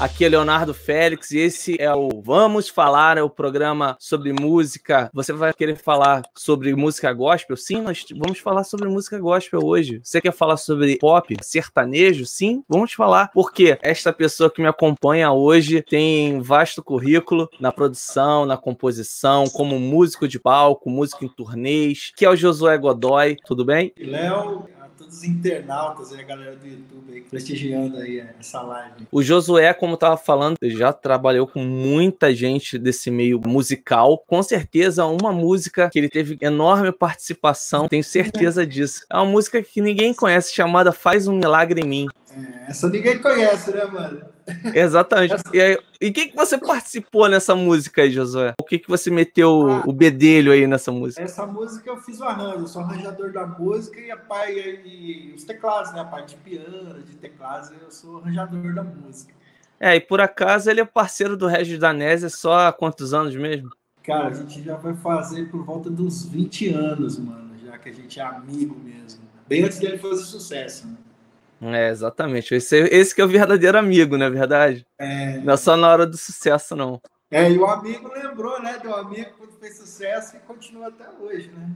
Aqui é Leonardo Félix e esse é o Vamos Falar, é o programa sobre música. Você vai querer falar sobre música gospel? Sim, nós vamos falar sobre música gospel hoje. Você quer falar sobre pop, sertanejo? Sim, vamos falar. Porque esta pessoa que me acompanha hoje tem vasto currículo na produção, na composição, como músico de palco, músico em turnês, que é o Josué Godoy. Tudo bem? Léo, todos os internautas e a galera do YouTube aí, prestigiando aí essa live. O Josué, como estava falando, já trabalhou com muita gente desse meio musical. Com certeza, uma música que ele teve enorme participação, tenho certeza disso. É uma música que ninguém conhece, chamada Faz um Milagre em Mim. É, essa ninguém conhece, né, mano? Exatamente. E, aí, e que, que você participou nessa música aí, Josué? O que, que você meteu ah, o bedelho aí nessa música? Essa música eu fiz o arranjo, eu sou arranjador da música e a pai e os teclados, né? A parte de piano, de teclados, eu sou arranjador da música. É, e por acaso ele é parceiro do Regis Danese só há quantos anos mesmo? Cara, a gente já vai fazer por volta dos 20 anos, mano, já que a gente é amigo mesmo. Bem antes dele fazer sucesso, né? É, exatamente. Esse, esse que é o verdadeiro amigo, não é verdade? É. Não é só na hora do sucesso, não. É, e o amigo lembrou, né, do amigo quando fez sucesso e continua até hoje, né?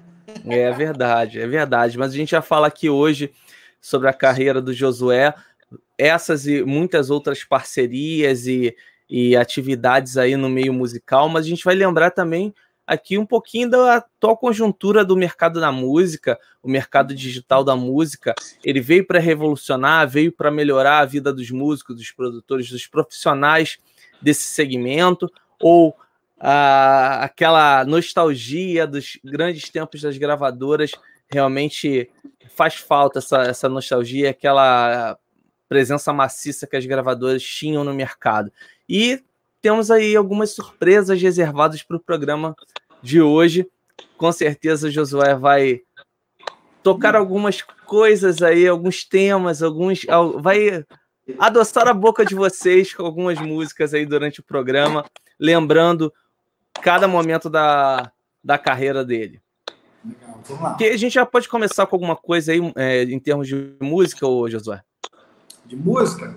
É verdade, é verdade. Mas a gente já fala aqui hoje sobre a carreira do Josué, essas e muitas outras parcerias e, e atividades aí no meio musical, mas a gente vai lembrar também aqui um pouquinho da atual conjuntura do mercado da música, o mercado digital da música. Ele veio para revolucionar, veio para melhorar a vida dos músicos, dos produtores, dos profissionais desse segmento, ou ah, aquela nostalgia dos grandes tempos das gravadoras. Realmente faz falta essa, essa nostalgia, aquela presença maciça que as gravadoras tinham no mercado. E temos aí algumas surpresas reservadas para o programa de hoje. Com certeza o Josué vai tocar algumas coisas aí, alguns temas, alguns. Vai adoçar a boca de vocês com algumas músicas aí durante o programa, lembrando cada momento da, da carreira dele. Legal, vamos lá. Que a gente já pode começar com alguma coisa aí é, em termos de música, ô Josué? De música?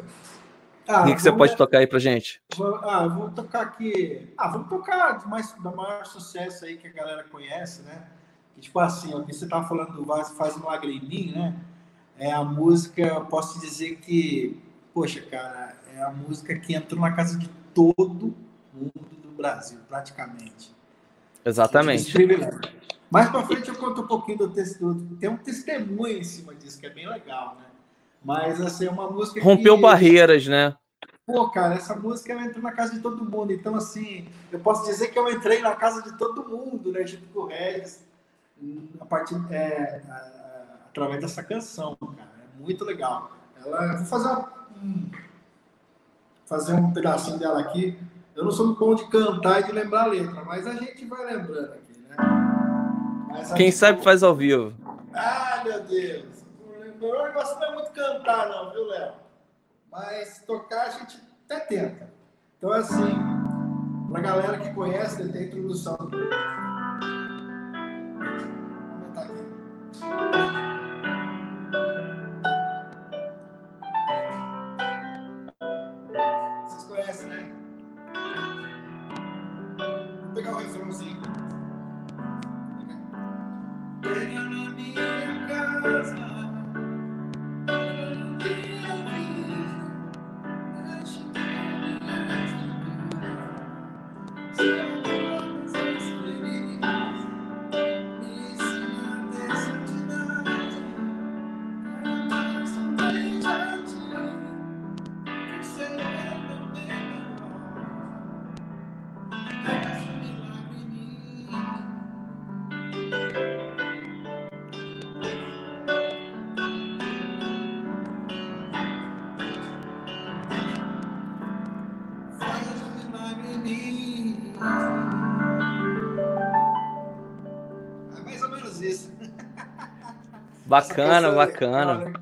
Ah, o que, que você pode tocar aí pra gente? Ah, vou tocar aqui. Ah, vamos tocar mais, da maior sucesso aí que a galera conhece, né? Que, tipo assim, ó, você tava falando do Faz um Lagriminho, né? É a música, posso te dizer que, poxa, cara, é a música que entrou na casa de todo mundo do Brasil, praticamente. Exatamente. Mais pra frente eu conto um pouquinho do texto. Tem um testemunho em cima disso, que é bem legal, né? Mas, assim, é uma música Rompeu que... barreiras, né? Pô, cara, essa música ela entrou na casa de todo mundo. Então, assim, eu posso dizer que eu entrei na casa de todo mundo, né? Junto com o Regis, a partir, é, através dessa canção, cara. É muito legal. Ela, eu vou fazer, um, fazer um pedacinho dela aqui. Eu não sou muito bom de cantar e de lembrar a letra, mas a gente vai lembrando aqui, né? Quem sabe faz ao vivo. Ah, meu Deus! Meu negócio não é muito cantar, não, viu, Léo? Mas tocar a gente até tenta. Então, assim, pra galera que conhece, tem a introdução. Vou aumentar aqui. Bacana, bacana.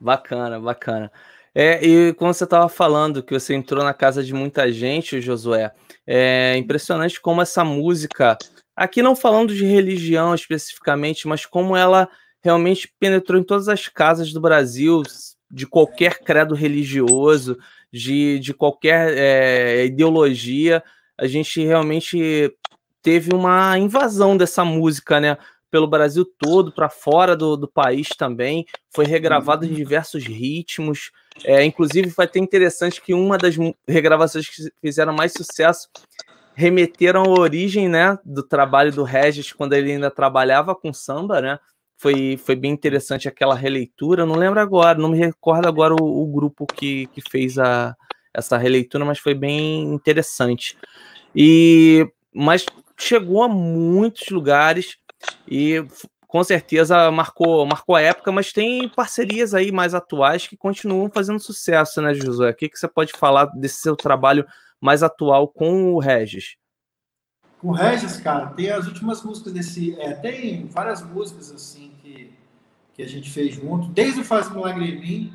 Bacana, bacana. É, e como você estava falando que você entrou na casa de muita gente, Josué, é impressionante como essa música, aqui não falando de religião especificamente, mas como ela realmente penetrou em todas as casas do Brasil, de qualquer credo religioso, de, de qualquer é, ideologia. A gente realmente teve uma invasão dessa música, né? Pelo Brasil todo, para fora do, do país também. Foi regravado em uhum. diversos ritmos. É, inclusive, foi até interessante que uma das regravações que fizeram mais sucesso remeteram à origem né, do trabalho do Regis quando ele ainda trabalhava com samba, né? Foi, foi bem interessante aquela releitura. Não lembro agora, não me recordo agora o, o grupo que, que fez a, essa releitura, mas foi bem interessante. E mas chegou a muitos lugares e com certeza marcou, marcou a época, mas tem parcerias aí mais atuais que continuam fazendo sucesso, né, Josué? O que, que você pode falar desse seu trabalho mais atual com o Regis? Com o Regis, cara, tem as últimas músicas desse. É, tem várias músicas assim que, que a gente fez junto, desde o Faz Milagre em mim,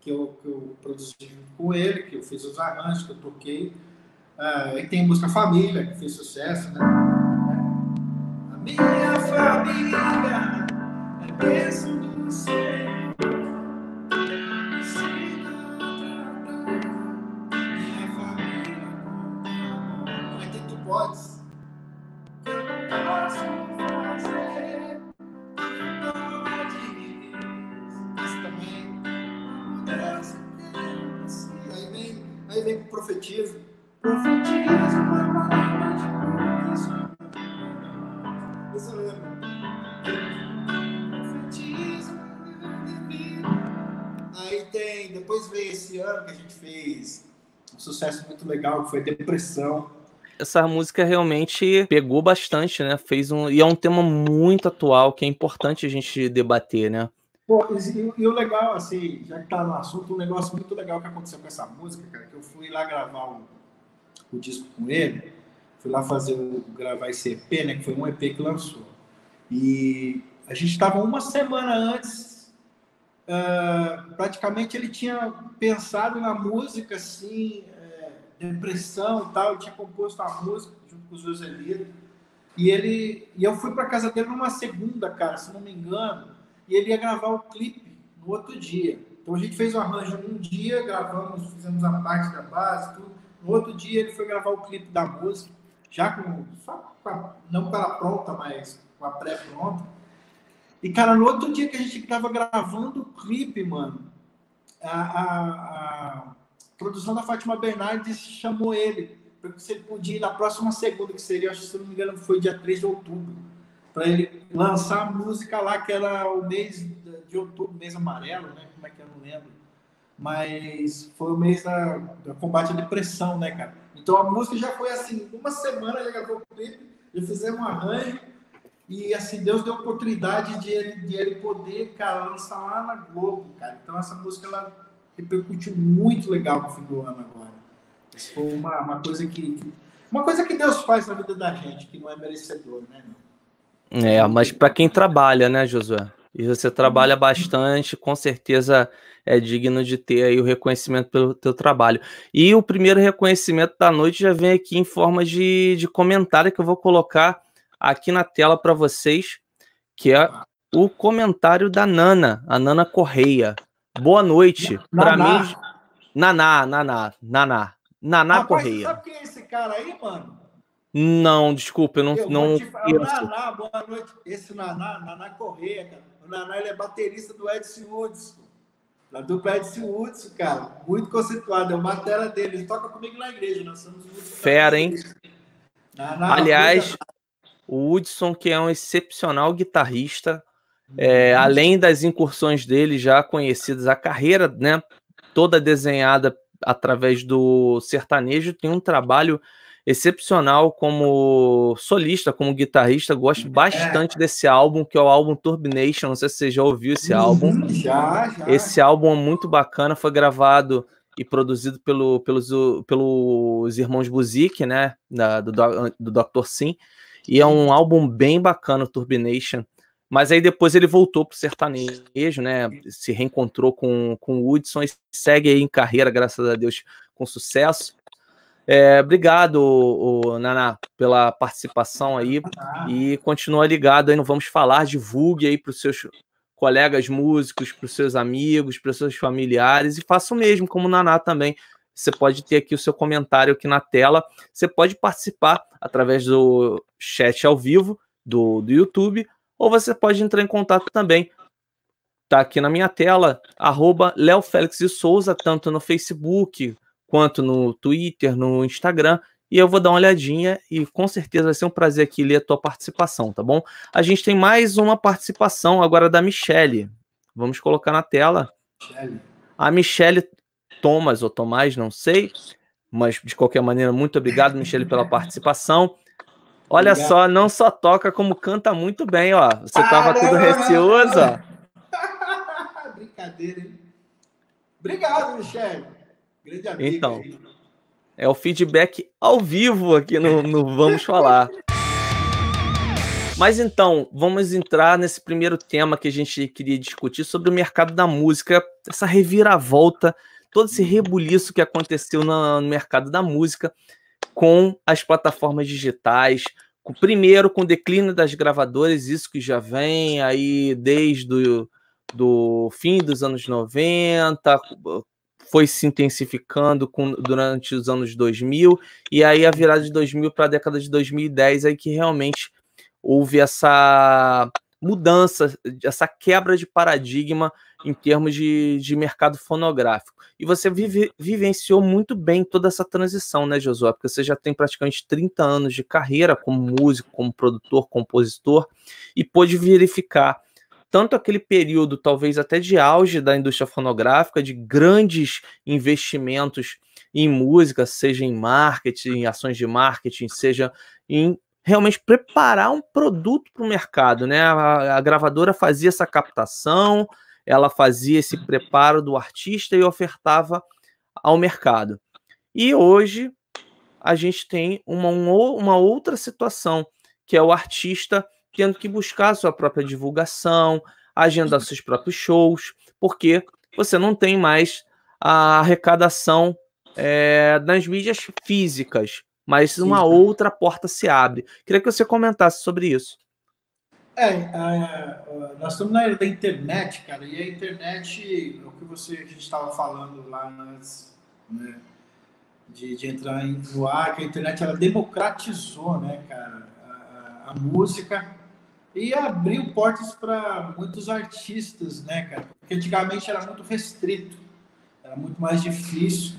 que eu, que eu produzi com ele, que eu fiz os arranjos, que eu toquei. Uh, e tem música Família, que fez sucesso, né? Minha família é bênção do Senhor. podes. Posso fazer Isso também. Deus, aí vem, aí vem. Profetismo que a gente fez um sucesso muito legal, que foi Depressão essa música realmente pegou bastante, né? Fez um e é um tema muito atual que é importante a gente debater, né? Pô, e, e, o legal, assim, já que tá no assunto, um negócio muito legal que aconteceu com essa música, cara, que eu fui lá gravar o, o disco com ele, fui lá fazer o, gravar esse EP, né? Que foi um EP que lançou. E a gente estava uma semana antes, uh, praticamente ele tinha pensado na música, assim, depressão e tal, tinha composto a música junto com o Joselito. E ele e eu fui para casa dele numa segunda, cara, se não me engano, e ele ia gravar o clipe no outro dia. Então a gente fez o arranjo num dia, gravamos, fizemos a parte da base, tudo. No outro dia ele foi gravar o clipe da música, já com só com a, não com ela pronta, mas com a pré pronta. E cara, no outro dia que a gente estava gravando o clipe, mano, a, a, a produção da Fátima Bernardes chamou ele, para se ele podia ir na próxima segunda, que seria, acho que se não me engano, foi dia 3 de outubro, para ele lançar a música lá, que era o mês de outubro, mês amarelo, né? Como é que eu não lembro. Mas foi o mês da, da combate à depressão, né, cara? Então a música já foi assim, uma semana já gravou o clipe, já fizemos um arranjo, e assim, Deus deu oportunidade de ele, de ele poder, cara, lançar lá na Globo, cara. Então essa música, ela repercutiu muito legal no fim do ano agora. Isso foi uma, uma coisa que, uma coisa que Deus faz na vida da gente, que não é merecedor, né? É, mas para quem trabalha, né, Josué? E você trabalha bastante, com certeza é digno de ter aí o reconhecimento pelo teu trabalho. E o primeiro reconhecimento da noite já vem aqui em forma de, de comentário que eu vou colocar aqui na tela para vocês, que é o comentário da Nana, a Nana Correia. Boa noite. Para mim, Naná, Naná, Naná. Naná Rapaz, Correia. Sabe quem é esse cara aí, mano? Não, desculpa, eu não. Eu não te Naná, boa noite. Esse Naná, Naná Correia, cara. O Naná ele é baterista do Edson Woods. Da dupla Edson Woods, cara. Muito conceituado. É uma tela dele. Ele toca comigo na igreja. Nós somos muito Fera, hein? Naná, Aliás, o Woodson, que é um excepcional guitarrista, é, além das incursões dele já conhecidas, a carreira né, toda desenhada através do sertanejo, tem um trabalho excepcional como solista, como guitarrista. Gosto bastante desse álbum, que é o álbum Turbination. Não sei se você já ouviu esse álbum. Já, já. Esse álbum é muito bacana, foi gravado e produzido pelo, pelos, pelos irmãos Buzik, né? Da, do, do Dr. Sim. E é um álbum bem bacana, Turbination. Mas aí depois ele voltou para o sertanejo, né? Se reencontrou com, com o Hudson e segue aí em carreira, graças a Deus, com sucesso. É, obrigado, o, o Naná, pela participação aí. E continua ligado aí, não vamos falar, divulgue aí para os seus colegas músicos, para os seus amigos, para os seus familiares, e faça o mesmo, como o Naná também. Você pode ter aqui o seu comentário aqui na tela. Você pode participar através do chat ao vivo do, do YouTube, ou você pode entrar em contato também. Está aqui na minha tela, arroba Léo Félix de Souza, tanto no Facebook quanto no Twitter, no Instagram. E eu vou dar uma olhadinha e com certeza vai ser um prazer aqui ler a tua participação, tá bom? A gente tem mais uma participação agora da Michele. Vamos colocar na tela. Michele. A Michele Thomas ou Tomás, não sei. Mas de qualquer maneira, muito obrigado, Michele, pela participação. Olha obrigado. só, não só toca, como canta muito bem, ó. Você estava tudo receoso, ó. Brincadeira, hein? Obrigado, Michele. Grande amigo. Então. Aí. É o feedback ao vivo aqui no, no Vamos Falar. Mas então, vamos entrar nesse primeiro tema que a gente queria discutir sobre o mercado da música, essa reviravolta, todo esse rebuliço que aconteceu no mercado da música com as plataformas digitais, primeiro com o declínio das gravadoras, isso que já vem aí desde o do fim dos anos 90, foi se intensificando com, durante os anos 2000, e aí a virada de 2000 para a década de 2010 aí que realmente houve essa mudança, essa quebra de paradigma em termos de, de mercado fonográfico. E você vive, vivenciou muito bem toda essa transição, né, Josué? Porque você já tem praticamente 30 anos de carreira como músico, como produtor, compositor, e pôde verificar tanto aquele período, talvez até de auge da indústria fonográfica, de grandes investimentos em música, seja em marketing, em ações de marketing, seja em realmente preparar um produto para o mercado, né? A, a, gravadora fazia essa captação, ela fazia esse preparo do artista e ofertava ao mercado. E hoje a gente tem uma, uma outra situação, que é o artista tendo que buscar a sua própria divulgação, agendar seus próprios shows, porque você não tem mais a arrecadação é, nas mídias físicas, mas uma outra porta se abre. Queria que você comentasse sobre isso. É, nós estamos na era da internet, cara, e a internet, o que você a gente estava falando lá antes, né, de, de entrar no ar, que a internet ela democratizou, né, cara, a, a música e abriu portas para muitos artistas, né, cara? Porque antigamente era muito restrito, era muito mais difícil.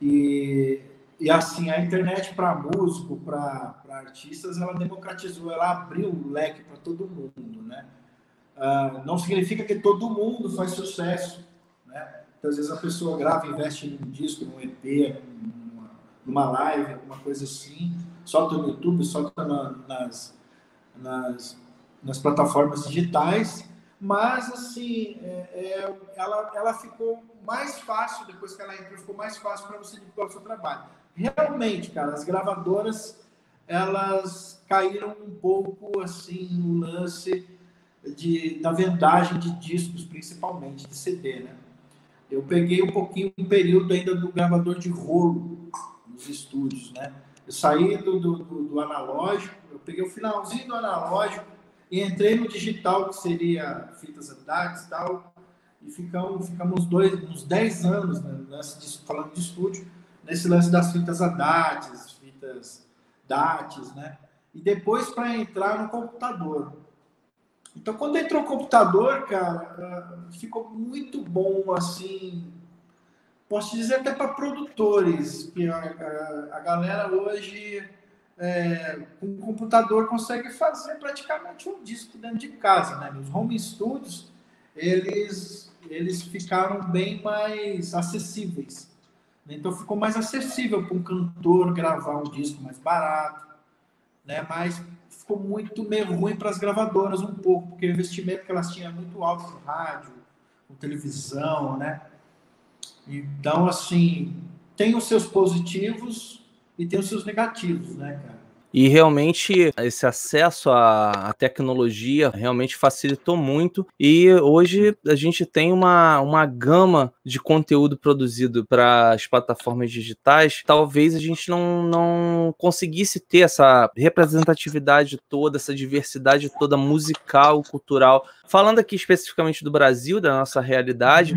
E, e assim, a internet para músico, para artistas, ela democratizou, ela abriu o leque para todo mundo, né? Uh, não significa que todo mundo faz sucesso, né? Então, às vezes a pessoa grava, investe num disco, num EP, numa, numa live, alguma coisa assim, solta no YouTube, solta na, nas nas, nas plataformas digitais, mas assim, é, é, ela, ela ficou mais fácil, depois que ela entrou, ficou mais fácil para você divulgar o seu trabalho. Realmente, cara, as gravadoras, elas caíram um pouco assim no lance de, da vendagem de discos, principalmente de CD, né? Eu peguei um pouquinho, um período ainda do gravador de rolo nos estúdios, né? Eu saí do, do, do analógico, eu peguei o finalzinho do analógico e entrei no digital, que seria fitas andares e tal, e ficamos, ficamos dois, uns 10 anos, né, nesse, falando de estúdio, nesse lance das fitas ADATs, fitas DATs, né? E depois para entrar no computador. Então, quando entrou o computador, cara, ah, ficou muito bom, assim, posso dizer até para produtores, que a, a, a, galera hoje é, com o computador consegue fazer praticamente um disco dentro de casa, né? Os home studios eles eles ficaram bem mais acessíveis? Então ficou mais acessível para um cantor gravar um disco mais barato, né? Mas ficou muito meio ruim para as gravadoras um pouco, porque o investimento que elas tinham é muito alto no rádio, com televisão, né? Então, assim, tem os seus positivos e tem os seus negativos, né, cara? E realmente esse acesso à, tecnologia realmente facilitou muito. E hoje a gente tem uma, uma gama de conteúdo produzido para as plataformas digitais. Talvez a gente não, não conseguisse ter essa representatividade toda, essa diversidade toda musical, cultural. Falando aqui especificamente do Brasil, da nossa realidade,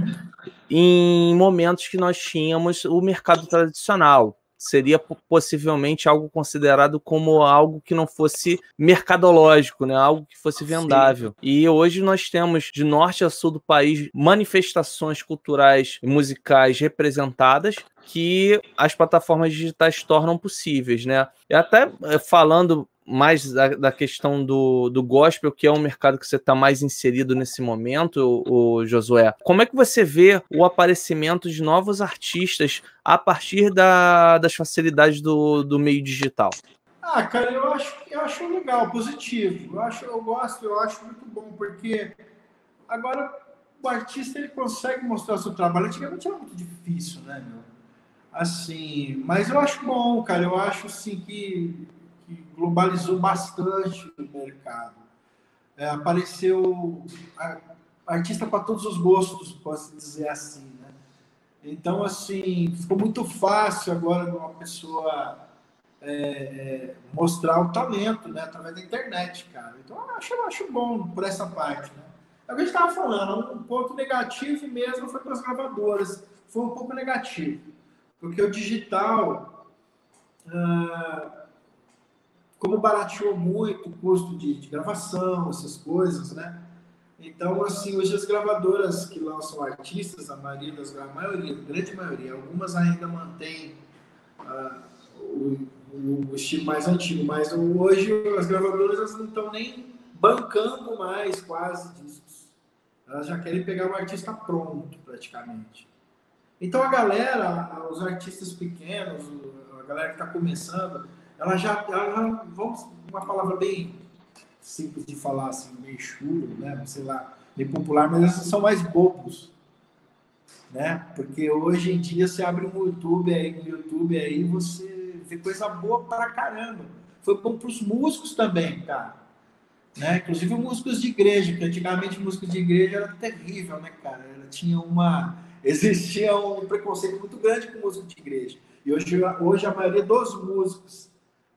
em momentos que nós tínhamos o mercado tradicional, seria possivelmente algo considerado como algo que não fosse mercadológico, né? Algo que fosse vendável. Sim. E hoje nós temos de norte a sul do país manifestações culturais e musicais representadas que as plataformas digitais tornam possíveis, né? E até eh, falando mais da, da, questão do, do gospel, que é um mercado que você está mais inserido nesse momento, o, Josué. Como é que você vê o aparecimento de novos artistas a partir da, das facilidades do, do meio digital? Ah, cara, eu acho, eu acho legal, positivo. Eu acho, eu gosto, eu acho muito bom, porque agora o artista ele consegue mostrar o seu trabalho. Antigamente era muito difícil, né, meu? Assim, mas eu acho bom, cara. Eu acho assim que que globalizou bastante o mercado. É, apareceu artista para todos os gostos, posso dizer assim. Né? Então, assim, ficou muito fácil agora uma pessoa é, é, mostrar o talento né, através da internet, cara. Então, eu acho, eu acho bom por essa parte. Né? É o que a gente estava falando, um ponto negativo mesmo foi para as gravadoras. Foi um pouco negativo, porque o digital. Uh, como barateou muito o custo de, de, gravação, essas coisas, né? Então, assim, hoje as gravadoras que lançam artistas, a maioria das a maioria, a grande maioria, algumas ainda mantêm uh, o, o, estilo mais antigo, mas hoje as gravadoras não estão nem bancando mais quase discos. Elas já querem pegar o artista pronto, praticamente. Então, a galera, os artistas pequenos, a galera que está começando, ela já, ela já, vamos, uma palavra bem simples de falar, assim, meio chulo, né? Sei lá, meio popular, mas esses são mais bobos, né? Porque hoje em dia você abre um YouTube aí, no YouTube aí, você vê coisa boa para caramba. Foi bom para os músicos também, cara. Né? Inclusive músicos de igreja, que antigamente músicos de igreja era terrível, né, cara? Tinha uma. Existia um preconceito muito grande com músico de igreja. E hoje, hoje a maioria dos músicos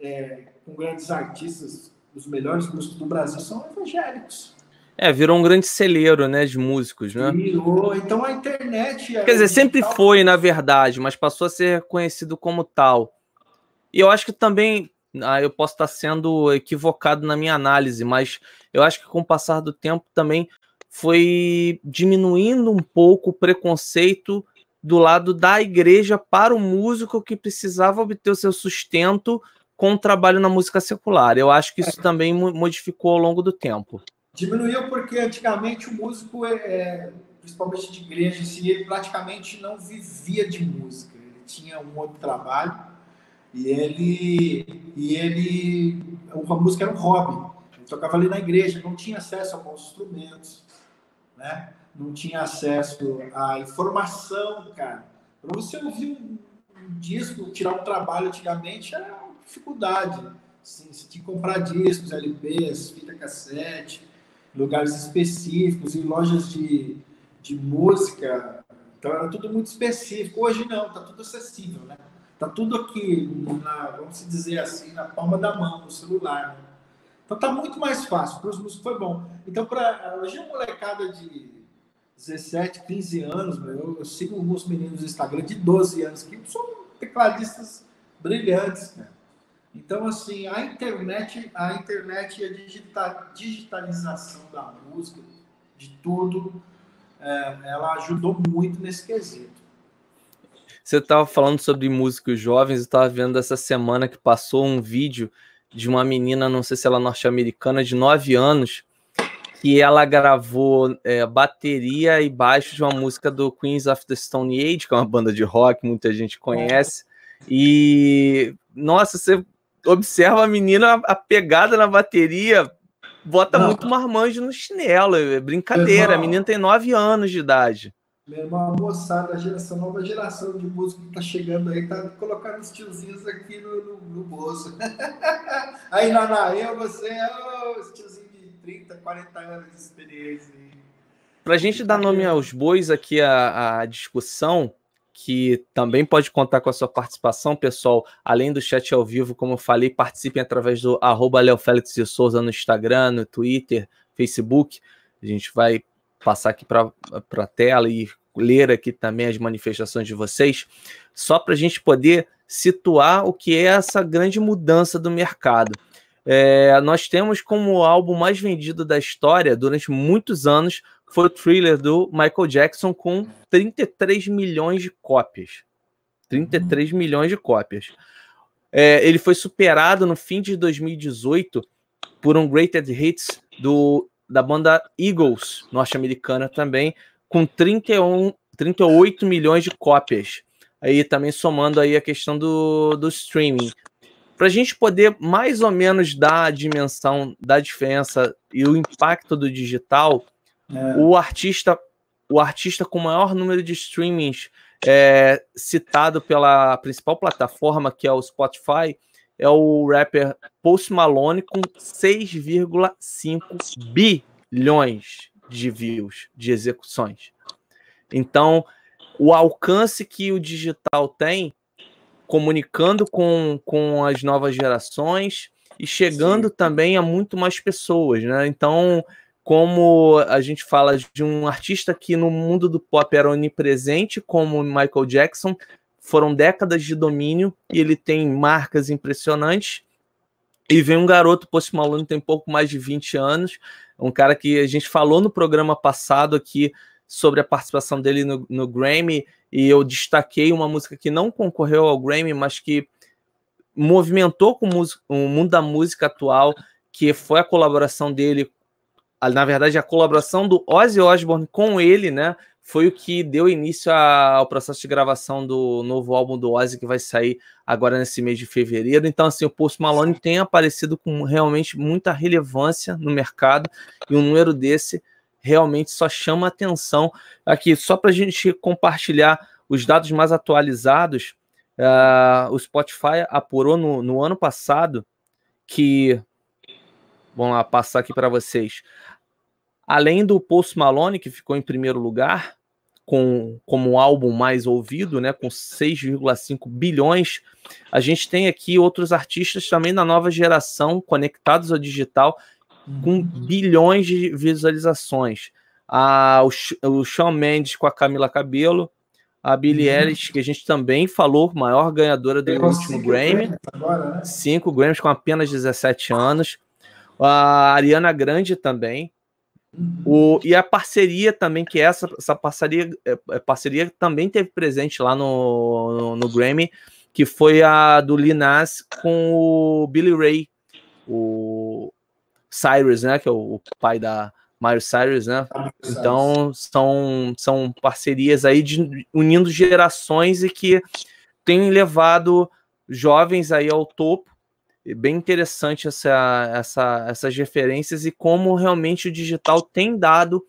é, com grandes artistas, os melhores músicos do Brasil são evangélicos. É, virou um grande celeiro, né, de músicos, né? Virou. Então a internet. Quer dizer, sempre foi, na verdade, mas passou a ser conhecido como tal. E eu acho que também, ah, eu posso estar sendo equivocado na minha análise, mas eu acho que com o passar do tempo também foi diminuindo um pouco o preconceito do lado da igreja para o músico que precisava obter o seu sustento com o trabalho na música secular. Eu acho que isso é. também modificou ao longo do tempo. Diminuiu porque antigamente o músico, é, é principalmente de igreja, assim, ele praticamente não vivia de música. Ele tinha um outro trabalho e ele, e ele a música era um hobby. Ele tocava ali na igreja, não tinha acesso a bons instrumentos, né? não tinha acesso à informação, cara. Para você ouvir um, um disco, tirar um trabalho antigamente, era dificuldade. Assim, você tinha que comprar discos, LPs, fita cassete, lugares específicos, em lojas de, de música. Então era tudo muito específico. Hoje não, está tudo acessível, né? Tá tudo aqui, na, vamos dizer assim, na palma da mão, no celular. Né? Então tá muito mais fácil. Para os músicos foi bom. Então, para hoje a molecada de 17, 15 anos, eu, eu sigo alguns meninos no Instagram de 12 anos que são tecladistas brilhantes, né? Então, assim, a internet, a internet e a digita, digitalização da música, de tudo, é, ela ajudou muito nesse quesito. Você estava falando sobre músicos jovens, eu estava vendo essa semana que passou um vídeo de uma menina, não sei se ela é norte-americana, de 9 anos, que ela gravou é, bateria e baixo de uma música do Queens of the Stone Age, que é uma banda de rock, muita gente conhece. E, nossa, você observa a menina, a pegada na bateria, bota não. muito marmanjo no chinelo. É brincadeira. A menina tem nove anos de idade. Meu irmão, moçada, a geração, nova geração de música que tá chegando aí, tá colocando os tiozinhos aqui no, no, no bolso. aí, Naná, eu, você, oh, os tiozinhos de 30, 40 anos de experiência. Para a gente dar nome aos bois aqui à, à discussão, que também pode contar com a sua participação, pessoal. Além do chat ao vivo, como eu falei, participem através do arroba Leo Félix de Souza no Instagram, no Twitter, Facebook. A gente vai passar aqui para a tela e ler aqui também as manifestações de vocês, só para a gente poder situar o que é essa grande mudança do mercado. É, nós temos como álbum mais vendido da história durante muitos anos foi o Thriller do Michael Jackson com 33 milhões de cópias. 33 uhum. milhões de cópias. É, ele foi superado no fim de 2018 por um Greatest Hits do da banda Eagles, norte-americana também, com 31, 38 milhões de cópias. Aí também somando aí a questão do, do streaming. Para a gente poder mais ou menos dar a dimensão da diferença e o impacto do digital, é. o artista o artista com maior número de streamings é, citado pela principal plataforma, que é o Spotify, é o rapper Post Malone com 6,5 bilhões de views, de execuções. Então, o alcance que o digital tem, comunicando com, com as novas gerações e chegando Sim. também a muito mais pessoas, né? Então, como a gente fala de um artista que no mundo do pop era onipresente, como Michael Jackson, foram décadas de domínio e ele tem marcas impressionantes. E vem um garoto, Post Malone tem pouco mais de 20 anos, um cara que a gente falou no programa passado aqui sobre a participação dele no, no Grammy, e eu destaquei uma música que não concorreu ao Grammy, mas que movimentou com o mundo da música atual, que foi a colaboração dele, na verdade, a colaboração do Ozzy Osbourne com ele, né? foi o que deu início ao processo de gravação do novo álbum do Ozzy que vai sair agora nesse mês de fevereiro. Então, assim, o Post Malone tem aparecido com realmente muita relevância no mercado e um número desse realmente só chama atenção. Aqui, só para a gente compartilhar os dados mais atualizados, uh, o Spotify apurou no, no ano passado que. Vamos lá, passar aqui para vocês. Além do Post Malone, que ficou em primeiro lugar, com como álbum mais ouvido, né, com 6,5 bilhões, a gente tem aqui outros artistas também da nova geração conectados ao digital com bilhões de visualizações. Ah, o, o Shawn Mendes com a Camila Cabello, a Billie uhum. Eilish, que a gente também falou, maior ganhadora do Pegou último Grammy. Agora, né? Cinco Grammys com apenas 17 anos. A Ariana Grande também, o, e a parceria também, que essa, essa parceria, é, é, parceria também teve presente lá no, no, no, Grammy, que foi a do Linas com o Billy Ray, o Cyrus, né? Que é o, o pai da Mario Cyrus, né? Então são, são parcerias aí de, unindo gerações e que têm levado jovens aí ao topo bem interessante essa, essa, essas referências e como realmente o digital tem dado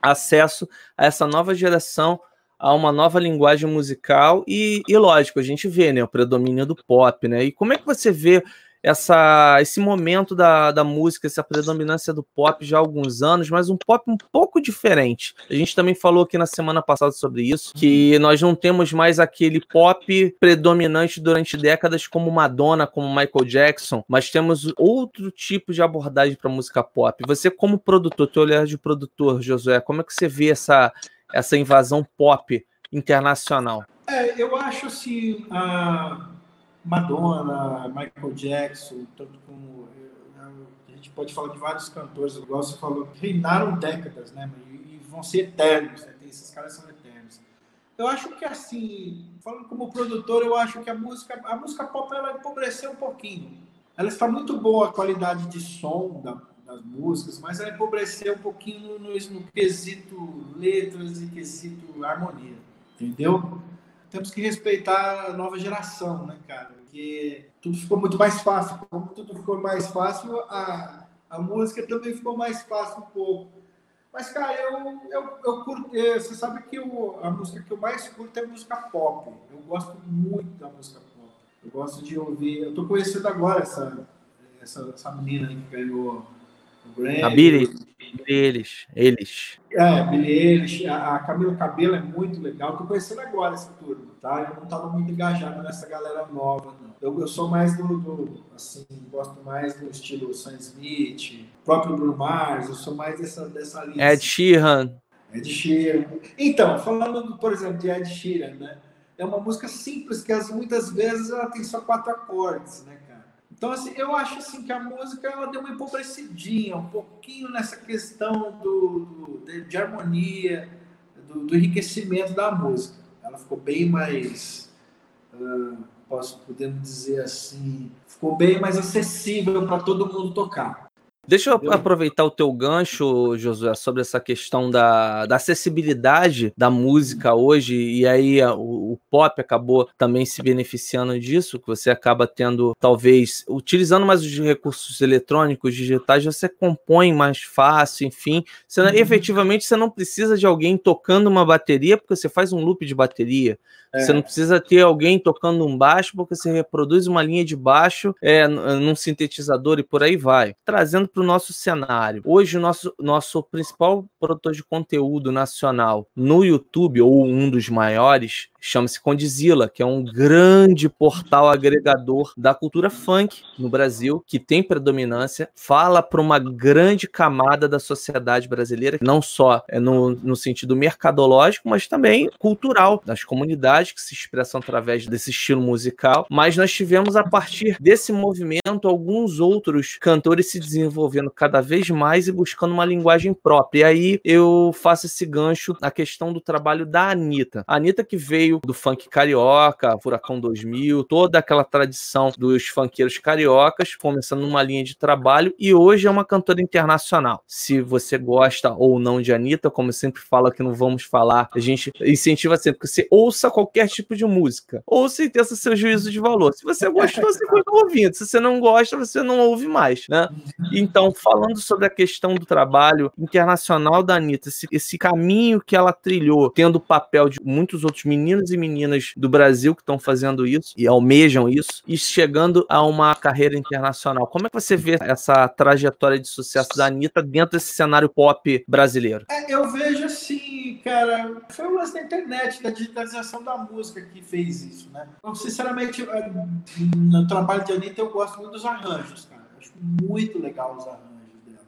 acesso a essa nova geração, a uma nova linguagem musical e, e lógico, a gente vê né, o predomínio do pop, né? E como é que você vê essa, esse momento da, da música, essa predominância do pop já há alguns anos, mas um pop um pouco diferente. A gente também falou aqui na semana passada sobre isso, que nós não temos mais aquele pop predominante durante décadas como Madonna, como Michael Jackson, mas temos outro tipo de abordagem para música pop. Você como produtor, teu olhar de produtor, Josué, como é que você vê essa, essa invasão pop internacional? É, eu acho assim, a Madonna, Michael Jackson, tanto como né, a gente pode falar de vários cantores, igual você falou, reinaram décadas, né? E, vão ser eternos, né? esses caras são eternos. Eu acho que assim, falando como produtor, eu acho que a música, a música pop ela empobreceu um pouquinho. Ela está muito boa a qualidade de som da, das músicas, mas ela empobreceu um pouquinho no, no quesito letras e quesito harmonia, entendeu? Temos que respeitar a nova geração, né, cara? Porque tudo ficou muito mais fácil. Como tudo ficou mais fácil, a, a música também ficou mais fácil um pouco. Mas, cara, eu, eu, eu curto. Você sabe que eu, a música que eu mais curto é música pop. Eu gosto muito da música pop. Eu gosto de ouvir. Eu tô conhecendo agora essa, essa, essa menina que ganhou o Grammy. A Billy. Eles. Eles. É, Eilish. A, a Camila Cabelo é muito legal. Tô conhecendo agora essa turma, tá? Eu não tava muito engajado nessa galera nova, não. Eu, eu sou mais do, do, assim, gosto mais do estilo Sam Smith, próprio Bruno Mars, eu sou mais dessa, dessa linha. Ed Sheeran. Ed Sheeran. Então, falando, por exemplo, de Ed Sheeran, né? É uma música simples, que muitas vezes ela tem só quatro acordes, né, cara? Então, assim, eu acho assim que a música ela deu uma empobrecidinha, um pouquinho nessa questão do, do de, de, harmonia, do, do, enriquecimento da música. Ela ficou bem mais, uh, posso podemos dizer assim, ficou bem mais acessível para todo mundo tocar. Deixa eu aproveitar o teu gancho, Josué, sobre essa questão da, da acessibilidade da música hoje, e aí o, o, pop acabou também se beneficiando disso, que você acaba tendo, talvez, utilizando mais os recursos eletrônicos, digitais, você compõe mais fácil, enfim. Você, uhum. Efetivamente, você não precisa de alguém tocando uma bateria, porque você faz um loop de bateria. É. Você não precisa ter alguém tocando um baixo, porque você reproduz uma linha de baixo é, num sintetizador e por aí vai. Trazendo para o nosso cenário. Hoje, o nosso, nosso principal produtor de conteúdo nacional no YouTube, ou um dos maiores, chama-se Condizila, que é um grande portal agregador da cultura funk no Brasil, que tem predominância, fala para uma grande camada da sociedade brasileira, não só é no, no sentido mercadológico, mas também cultural, das comunidades que se expressam através desse estilo musical. Mas nós tivemos, a partir desse movimento, alguns outros cantores se desenvolvendo cada vez mais e buscando uma linguagem própria. E aí eu faço esse gancho na questão do trabalho da Anitta. A Anitta que veio do funk carioca, Furacão 2000, toda aquela tradição dos funkeiros cariocas, começando numa linha de trabalho e hoje é uma cantora internacional. Se você gosta ou não de Anitta, como eu sempre falo aqui não Vamos Falar, a gente incentiva sempre que você ouça qualquer tipo de música, ouça e tenha seu juízo de valor. Se você gosta, você continua ouvindo. Se você não gosta, você não ouve mais, né? Então, falando sobre a questão do trabalho internacional da Anitta, esse, esse caminho que ela trilhou, tendo o papel de muitos outros meninos e meninas do Brasil que estão fazendo isso e almejam isso e chegando a uma carreira internacional. Como é que você vê essa trajetória de sucesso da Anitta dentro desse cenário pop brasileiro? É, eu vejo assim, cara, foi o lance da internet, da digitalização da música que fez isso, né? Eu, sinceramente, no trabalho de Anitta eu gosto muito dos arranjos, cara. Muito legal os arranjos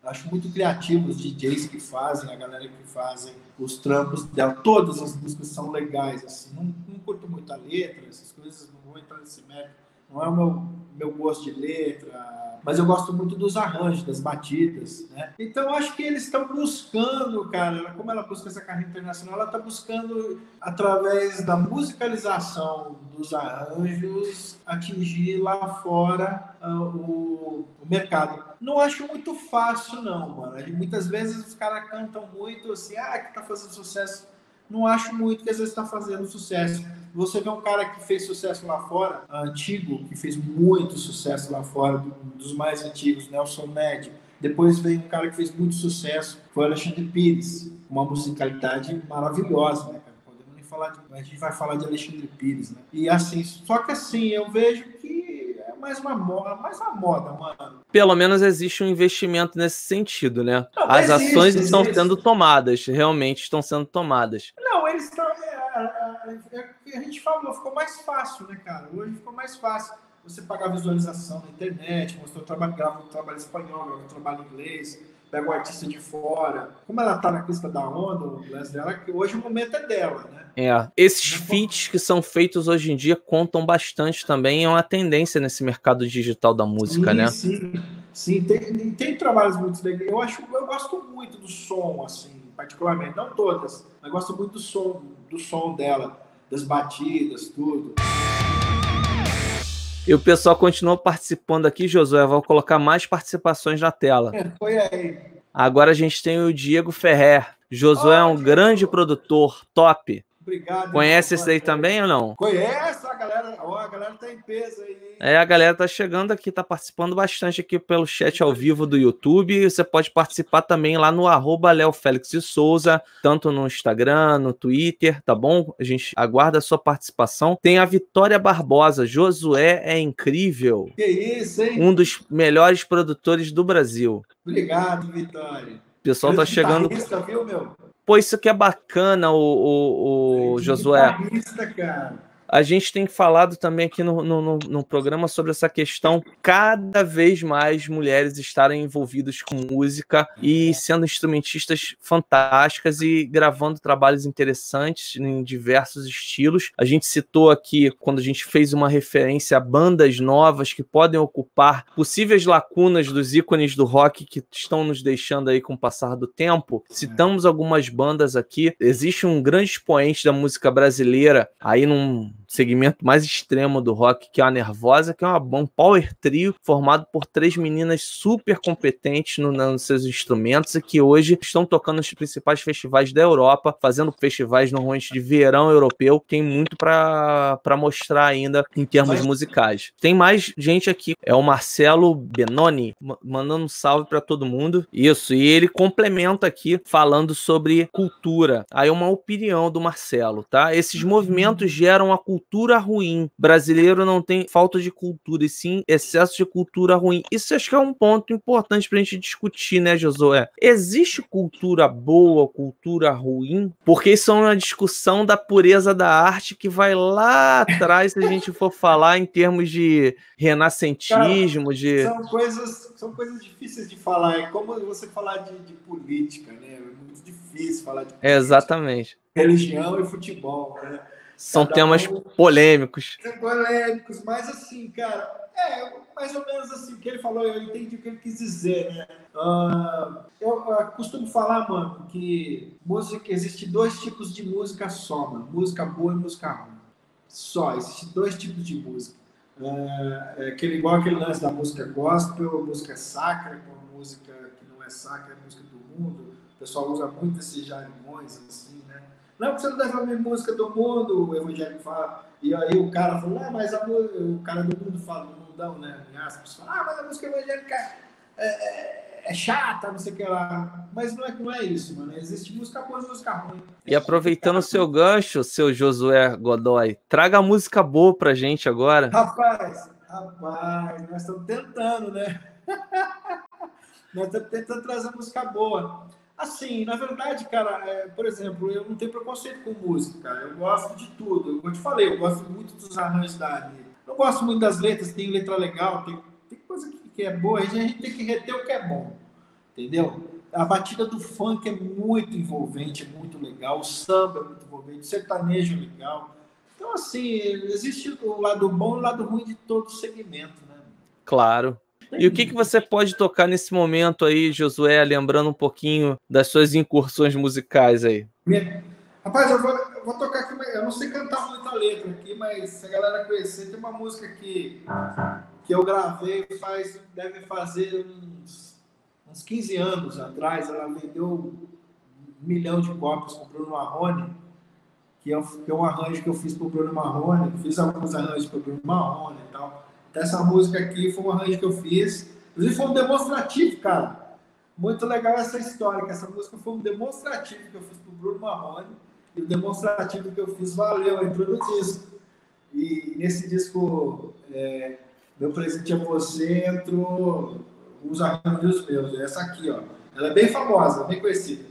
acho muito criativo os DJs que fazem, a galera que fazem os trampos dela. Todas as músicas são legais, assim. Não, não curto muito a letra, essas coisas, não vou entrar nesse mérito. Não é o meu, meu gosto de letra, mas eu gosto muito dos arranjos, das batidas, né? Então acho que eles estão buscando, cara, como ela busca essa carreira internacional, ela está buscando através da musicalização dos arranjos atingir lá fora o, o, mercado. Não acho muito fácil não, mano. Muitas vezes os caras cantam muito assim, ah, que tá fazendo sucesso não acho muito que às vezes está fazendo sucesso. Você vê um cara que fez sucesso lá fora, antigo, que fez muito sucesso lá fora, dos mais antigos, Nelson Ned. Depois veio um cara que fez muito sucesso, foi Alexandre Pires, uma musicalidade maravilhosa, né, cara? Podemos nem falar de, a gente vai falar de Alexandre Pires, né? E assim, só que assim, eu vejo que mais uma moda, mais uma moda, mano. Pelo menos existe um investimento nesse sentido, né? Não, As existe, ações existe. estão sendo tomadas, realmente estão sendo tomadas. Não, eles estão. É, é, é, a gente falou, ficou mais fácil, né, cara? Hoje ficou mais fácil você pagar visualização na internet, mostrar o trabalho, grava um trabalho espanhol, grava um trabalho inglês, pega o artista de fora. Como ela tá na crista da onda, o lance dela, que hoje o momento é dela, né? É, esses feats que são feitos hoje em dia contam bastante também, é uma tendência nesse mercado digital da música, sim, né? Sim, sim, tem, tem trabalhos muito legais. Eu acho, eu gosto muito do som, assim, particularmente, não todas, mas gosto muito do som, do som dela, das batidas, tudo. E o pessoal continua participando aqui, Josué. Vou colocar mais participações na tela. É, foi aí. Agora a gente tem o Diego Ferrer. Josué oh, é um grande produtor, top. Obrigado. Conhece esse aí também ou não? Conhece, a galera, ó, a galera tá em peso aí. É, a galera tá chegando aqui, tá participando bastante aqui pelo chat ao vivo do YouTube. Você pode participar também lá no arroba Léo Félix de Souza, tanto no Instagram, no Twitter, tá bom? A gente aguarda a sua participação. Tem a Vitória Barbosa, Josué é incrível. Que isso, hein? Um dos melhores produtores do Brasil. Obrigado, Vitória. O pessoal tá chegando. Viu, meu? Pô, isso aqui é bacana, o, o, o Josué. cara a gente tem falado também aqui no, no, no, programa sobre essa questão, cada vez mais mulheres estarem envolvidas com música e sendo instrumentistas fantásticas e gravando trabalhos interessantes em diversos estilos. A gente citou aqui, quando a gente fez uma referência a bandas novas que podem ocupar possíveis lacunas dos ícones do rock que estão nos deixando aí com o passar do tempo. Citamos algumas bandas aqui. Existe um grande expoente da música brasileira aí num segmento mais extremo do rock, que é a Nervosa, que é uma, um power trio formado por três meninas super competentes no, nos seus instrumentos e que hoje estão tocando nos principais festivais da Europa, fazendo festivais normalmente de verão europeu. Tem muito para mostrar ainda em termos musicais. Tem mais gente aqui, é o Marcelo Benoni, mandando um salve para todo mundo. Isso, e ele complementa aqui falando sobre cultura. Aí uma opinião do Marcelo, tá? Esses movimentos geram a cultura cultura ruim. Brasileiro não tem falta de cultura, e sim excesso de cultura ruim. Isso acho que é um ponto importante para a gente discutir, né, Josué? Existe cultura boa, cultura ruim? Porque isso é uma discussão da pureza da arte que vai lá atrás se a gente for falar em termos de renascentismo, Cara, de. São coisas, são coisas difíceis de falar. É como você falar de, de política, né? É muito difícil falar de política, Exatamente. religião e futebol, né? São Cada temas um... polêmicos. Polêmicos, mas assim, cara, é mais ou menos assim, o que ele falou, eu entendi o que ele quis dizer, né? Uh, eu, eu, costumo falar, mano, que música, existe dois tipos de música só, mano. Música boa e música ruim. Só, existe dois tipos de música. Uh, é aquele, igual aquele lance da música gospel, música sacra, com música que não é sacra, é música do mundo. O pessoal usa muito esses jargões, assim, né? Não, porque você não deve ouvir música do mundo, o evangélico fala. E aí o cara falou, ah, mas a, o cara do mundo fala, do mundão, né? Em aspas, fala, ah, mas a música evangélica é, é, é, chata, não sei o que lá. Mas não é, não é isso, mano. Existe música boa e música ruim. E aproveitando o seu gancho, seu Josué Godoy, traga música boa pra gente agora. Rapaz, rapaz, nós estamos tentando, né? nós estamos tentando trazer música boa. Assim, na verdade, cara, é, por exemplo, eu não tenho preconceito com música. Eu gosto de tudo. Como eu te falei, eu gosto muito dos arranjos da Anitta. Não gosto muito das letras, tem letra legal, tem, tem coisa que, que, é boa, a gente tem que reter o que é bom. Entendeu? A batida do funk é muito envolvente, é muito legal, o samba é muito envolvente, o sertanejo é legal. Então, assim, existe o lado bom e o lado ruim de todo segmento, né? Claro. E o que, que você pode tocar nesse momento aí, Josué, lembrando um pouquinho das suas incursões musicais aí? Rapaz, eu vou, eu vou tocar aqui, eu não sei cantar muita letra aqui, mas se a galera conhecer, tem uma música que, que eu gravei faz, deve fazer uns, uns 15 anos atrás, ela vendeu um milhão de cópias com o Bruno Marrone, que é, um, que é um arranjo que eu fiz para o Bruno Marrone, fiz alguns arranjos para o Bruno Marrone e tal. Essa música aqui foi um arranjo que eu fiz. Inclusive foi um demonstrativo, cara. Muito legal essa história, que essa música foi um demonstrativo que eu fiz pro Bruno Marrone. E o demonstrativo que eu fiz valeu, entrou no disco. E nesse disco, é, meu presente a você entrou os arranjos meus. Essa aqui, ó. Ela é bem famosa, bem conhecida.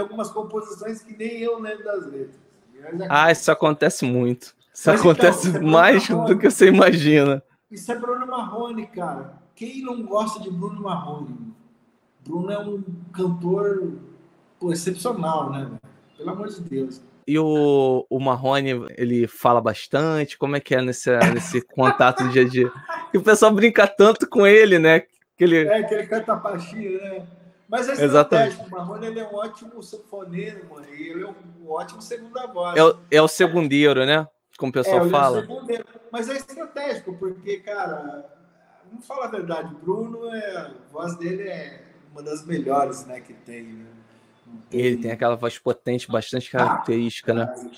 Tenho algumas composições que nem eu lembro das letras. Ah, isso acontece muito. Isso Mas, acontece então, mais do que você imagina. Isso é Bruno Marrone, cara. Quem não gosta de Bruno Marrone? Bruno é um cantor pô, excepcional, né? Pelo amor de Deus. E o, o Marrone, ele fala bastante? Como é que é nesse, nesse contato do dia a dia? E o pessoal brinca tanto com ele, né? Que ele... É, que ele canta baixinho, né? Mas é estratégico. O Marrone ele é um ótimo sanfoneiro, mano. E ele é um ótimo segunda voz. É o, é o segundeiro, né? Como o pessoal é, fala. É Mas é estratégico, porque, cara, vamos falar a verdade, o Bruno, é, a voz dele é uma das melhores né, que tem, né? Tem... Ele tem aquela voz potente, bastante característica, ah, né?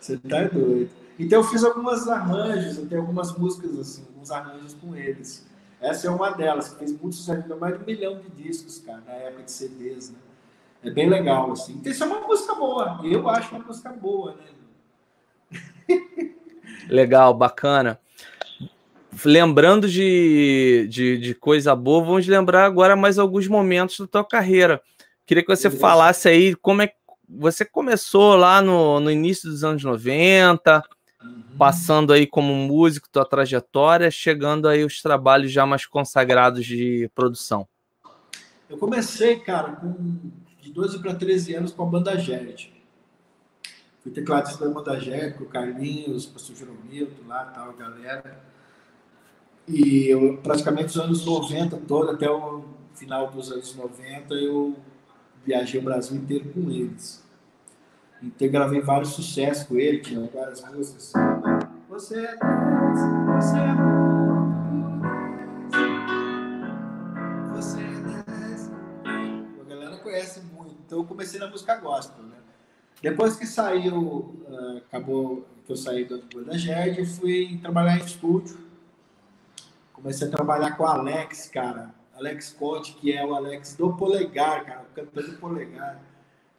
Você tá doido. Então eu fiz algumas arranjos, eu tenho algumas músicas assim, alguns arranjos com eles. Essa é uma delas, que fez muito sucesso, mais de um milhão de discos, cara, na época de CDs, né? É bem legal, assim. Então, isso é uma música boa. Eu acho uma música boa, né? Legal, bacana. Lembrando de, de, de, coisa boa, vamos lembrar agora mais alguns momentos da tua carreira. Queria que você falasse aí como é que você começou lá no, no início dos anos 90, uhum. passando aí como músico, tua trajetória, chegando aí os trabalhos já mais consagrados de produção. Eu comecei, cara, com de 12 para 13 anos com a banda Gert. Fui tecladista da banda Gert, com o Carlinhos, o pastor Jeromilton lá, tal, galera. E eu, praticamente os anos 90 todo, até o final dos anos 90, eu viajei o Brasil inteiro com eles. Então gravei vários sucessos com ele, tinha várias músicas. Você é você é você é A galera conhece muito. Então eu comecei na música gospel, né? Depois que saiu, uh, acabou que eu saí do da Gerd, eu fui trabalhar em estúdio. Comecei a trabalhar com o Alex, cara. Alex Conte, que é o Alex do Polegar, cara, o cantor do Polegar,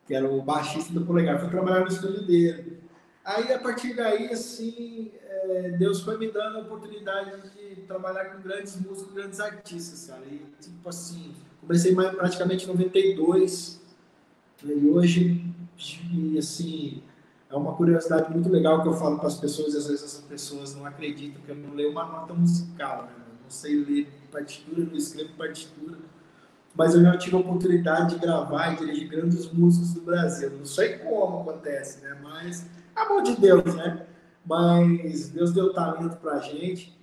que era o baixista do Polegar. Fui trabalhar no estúdio dele. Aí, a partir daí, assim, é, Deus foi me dando a oportunidade de trabalhar com grandes músicos, grandes artistas, cara. E, tipo assim, comecei mais, praticamente em 92, né, e hoje, assim, é uma curiosidade muito legal que eu falo para as pessoas, e às vezes essas pessoas não acreditam que eu não leio uma nota musical, né? não sei ler partitura, não escrevo partitura, mas eu já tive a oportunidade de gravar e dirigir grandes músicos do Brasil. Não sei como acontece, né? Mas a mão de Deus, né? Mas Deus deu talento pra gente.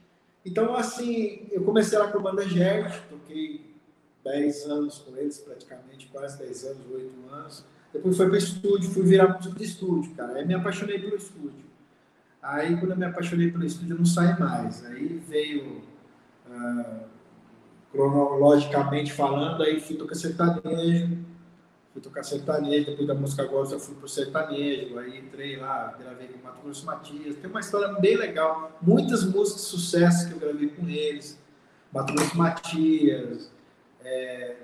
Então, assim, eu comecei lá com a banda Gert, toquei 10 anos com eles, praticamente, quase 10 anos, 8 anos. Depois foi para estúdio, fui virar músico de estúdio, cara. Aí me apaixonei pelo estúdio. Aí, quando eu me apaixonei pelo estúdio, eu não saí mais. Aí veio uh, cronologicamente falando, aí fui tocar sertanejo, fui tocar sertanejo, depois da música gospel eu fui pro sertanejo, aí entrei lá, gravei com o Mato Grosso Matias, tem uma história bem legal, muitas músicas de sucesso que eu gravei com eles, Mato Grosso Matias, é,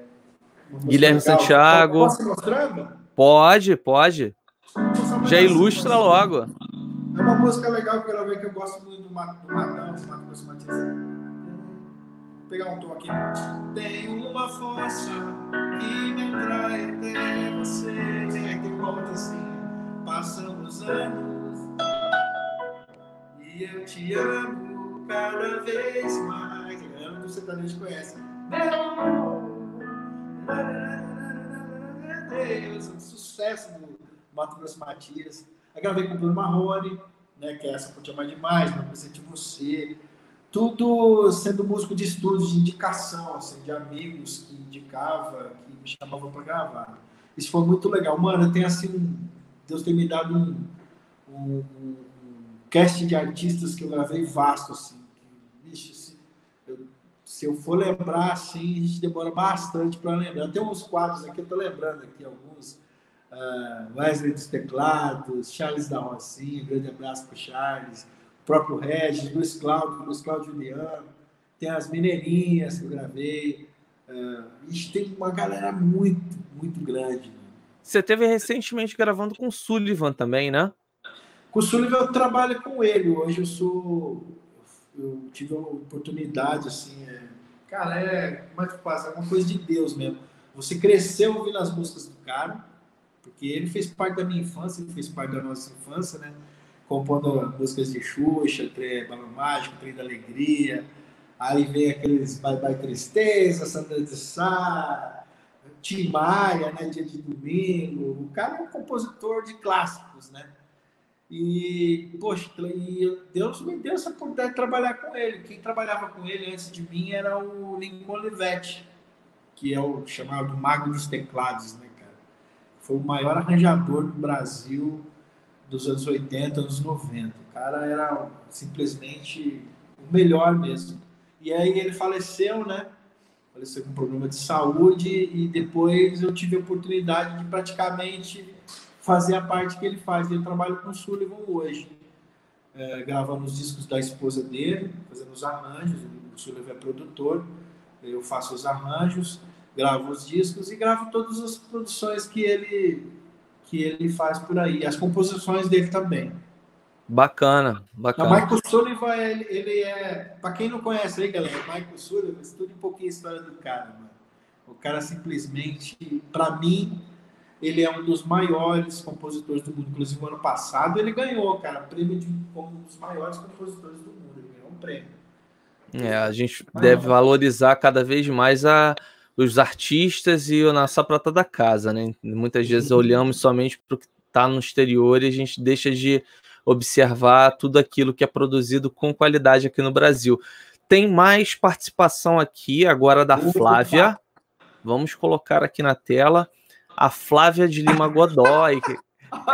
Guilherme legal. Santiago. Posso mostrar? Pode, pode. Já ilustra logo. É uma música legal que eu gravei que eu gosto muito do, Mato, do Mato Grosso Matias pegar um tom aqui. Tem uma força que me atrai até você. Aí tem uma outra assim. Passam os anos e eu te amo cada vez mais. Eu amo que você também conhece. Meu amor. Deus, um sucesso do Mato Grosso Matias. Aí gravei com o Bruno Marrone, né, que é essa Ponte Amar Demais, Não Precisa de Você tudo sendo músico de estúdio, de indicação, assim, de amigos que indicava, que me chamavam para gravar. Isso foi muito legal. Mano, assim, Deus tem me dado um, um, um, cast de artistas que eu gravei vasto, assim. Bicho, se eu, se eu for lembrar, assim, a gente demora bastante para lembrar. Tem uns quadros aqui, eu tô lembrando aqui alguns. Uh, Wesley dos Teclados, Charles da Rocinha, grande abraço para Charles próprio Regis, Luiz Cláudio, Luiz Cláudio Juliano, tem as Mineirinhas que eu gravei. Uh, a gente tem uma galera muito, muito grande. Você teve recentemente gravando com o Sullivan também, né? Com o Sullivan eu trabalho com ele. Hoje eu sou. Eu tive a oportunidade, assim, é, Cara, é, como é que passa? É uma coisa de Deus mesmo. Você cresceu ouvindo as músicas do cara, porque ele fez parte da minha infância, ele fez parte da nossa infância, né? Compondo músicas de Xuxa, Balão Mágico, Trem da Alegria, aí vem aqueles Bye Bye Tristeza, Sandra de Sá, Tim Maia, né? Dia de Domingo. O cara é um compositor de clássicos, né? E, poxa, e Deus me deu essa oportunidade de trabalhar com ele. Quem trabalhava com ele antes de mim era o Lincoln Olivetti, que é o chamado Mago dos Teclados, né, cara? Foi o maior arranjador do Brasil dos anos 80, anos 90. O cara era simplesmente o melhor mesmo. E aí ele faleceu, né? Faleceu com problema de saúde e depois eu tive a oportunidade de praticamente fazer a parte que ele faz. Ele trabalha com o Sullivan hoje, é, gravando os discos da esposa dele, fazendo os arranjos. O Sullivan é produtor, eu faço os arranjos, gravo os discos e gravo todas as produções que ele que ele faz por aí, as composições dele também. Bacana, bacana. O Michael Sullivan, ele, ele é. Para quem não conhece aí, galera, o Michael Sullivan, estude um pouquinho a história do cara, mano. O cara simplesmente, para mim, ele é um dos maiores compositores do mundo. Inclusive, no ano passado, ele ganhou, cara, prêmio de como um dos maiores compositores do mundo. Ele ganhou um prêmio. É, a gente ah, deve valorizar cada vez mais a, os artistas e a nossa prata da casa, né? Muitas vezes olhamos somente para o que está no exterior e a gente deixa de observar tudo aquilo que é produzido com qualidade aqui no Brasil. Tem mais participação aqui agora da Flávia. Vamos colocar aqui na tela a Flávia de Lima Godoy.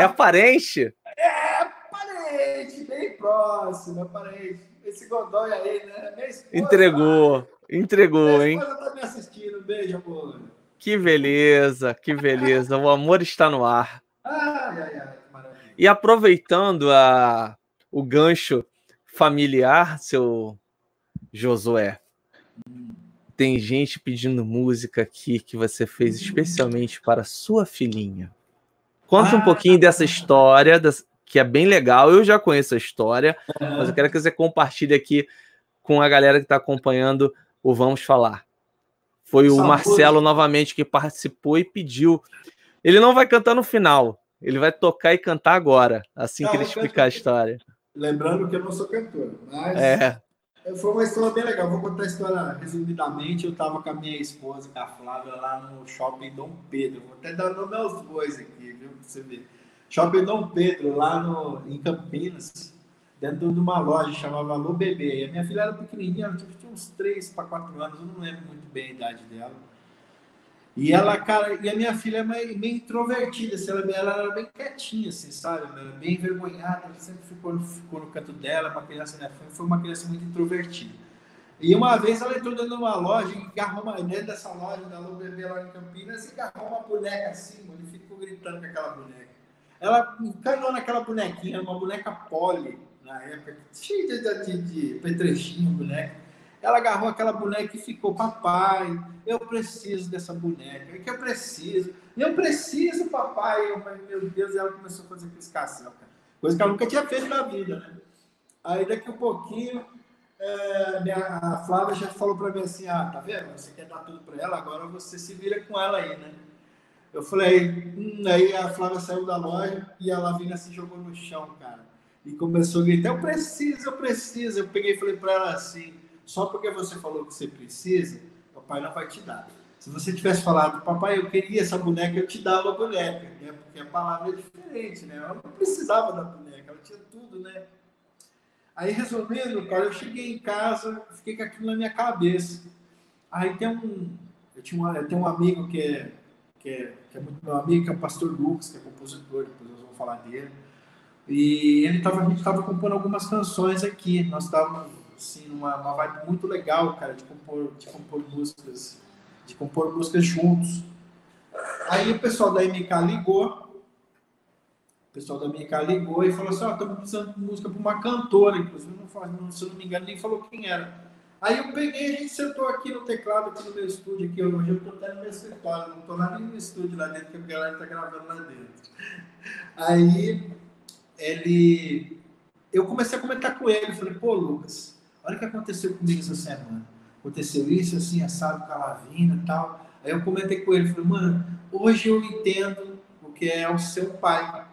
É parente? É parente, bem próximo, é parente. Esse Godoy aí, né? Esposa, entregou, entregou, hein? tá me assistindo. Beijo, amor. Que beleza, que beleza. O amor está no ar. Ai, ai, ai, E aproveitando a, o gancho familiar, seu Josué, tem gente pedindo música aqui que você fez especialmente para sua filhinha. Conta ah, um pouquinho dessa história, que é bem legal. Eu já conheço a história, mas eu quero que você compartilhe aqui com a galera que está acompanhando o Vamos Falar. Foi o Marcelo novamente que participou e pediu. Ele não vai cantar no final, ele vai tocar e cantar agora, assim não, que ele explicar a história. Lembrando que eu não sou cantor, mas é. Foi uma história bem legal. Vou contar a história resumidamente. Eu estava com a minha esposa, com a Flávia, lá no shopping Dom Pedro. Vou até dar o nome aos dois aqui, viu? Pra você ver. Shopping Dom Pedro, lá no, em Campinas, dentro de uma loja chamava Alô Bebê. E a minha filha era pequenininha, ela tinha uns 3 para 4 anos, eu não lembro muito bem a idade dela. E ela, cara, e a minha filha é meio, meio introvertida, assim, ela, ela, era bem quietinha, assim, sabe? Era bem envergonhada, ela sempre ficou, ficou no canto dela, uma criança, né? Foi uma criança muito introvertida. E uma vez ela entrou dentro de uma loja agarrou uma, dentro dessa loja da Lu Bebê lá em Campinas e agarrou uma boneca assim, e ficou gritando com aquela boneca. Ela encanou naquela bonequinha, uma boneca pole, na época, cheia de, de, de petrechinho, boneca. Ela agarrou aquela boneca e ficou, papai, eu preciso dessa boneca, é que eu preciso, eu preciso, papai. Eu, meu Deus, ela começou a fazer piscação, cara. Coisa que ela nunca tinha feito na vida, né? Aí daqui a um pouquinho, é, minha, a Flávia já falou para mim assim, ah, tá vendo? Você quer dar tudo para ela, agora você se vira com ela aí, né? Eu falei, hum, aí a Flávia saiu da loja e a Lavina se jogou no chão, cara. E começou a gritar, eu preciso, eu preciso. Eu peguei e falei para ela assim, só porque você falou que você precisa, papai não vai te dar. Se você tivesse falado, papai, eu queria essa boneca, eu te dava a boneca, né? Porque a palavra é diferente, né? Ela não precisava da boneca, ela tinha tudo, né? Aí, resumindo, cara, eu cheguei em casa, fiquei com aquilo na minha cabeça. Aí tem um, eu, tinha uma, eu tenho um amigo que é, que é, que é muito meu amigo, que é o pastor Lucas, que é compositor, depois nós vamos falar dele. E ele tava, a gente estava compondo algumas canções aqui. Nós estávamos assim, uma, uma vibe muito legal, cara, de compor, de compor músicas, de compor músicas juntos. Aí o pessoal da MK ligou, o pessoal da MK ligou e falou assim, ó, oh, estamos precisando de música para uma cantora, inclusive, não, se eu não me engano, nem falou quem era. Aí eu peguei, a gente sentou aqui no teclado, aqui no meu estúdio, aqui, hoje eu estou até no meu escritório, não estou lá nem no estúdio lá dentro, que a galera está gravando lá dentro. Aí ele, eu comecei a comentar com ele, falei, pô, Lucas, Olha o que aconteceu comigo essa semana. aconteceu isso, assim, assado com a Lavina e tal. Aí eu comentei com ele, falei, mano, hoje eu entendo o que é o seu pai.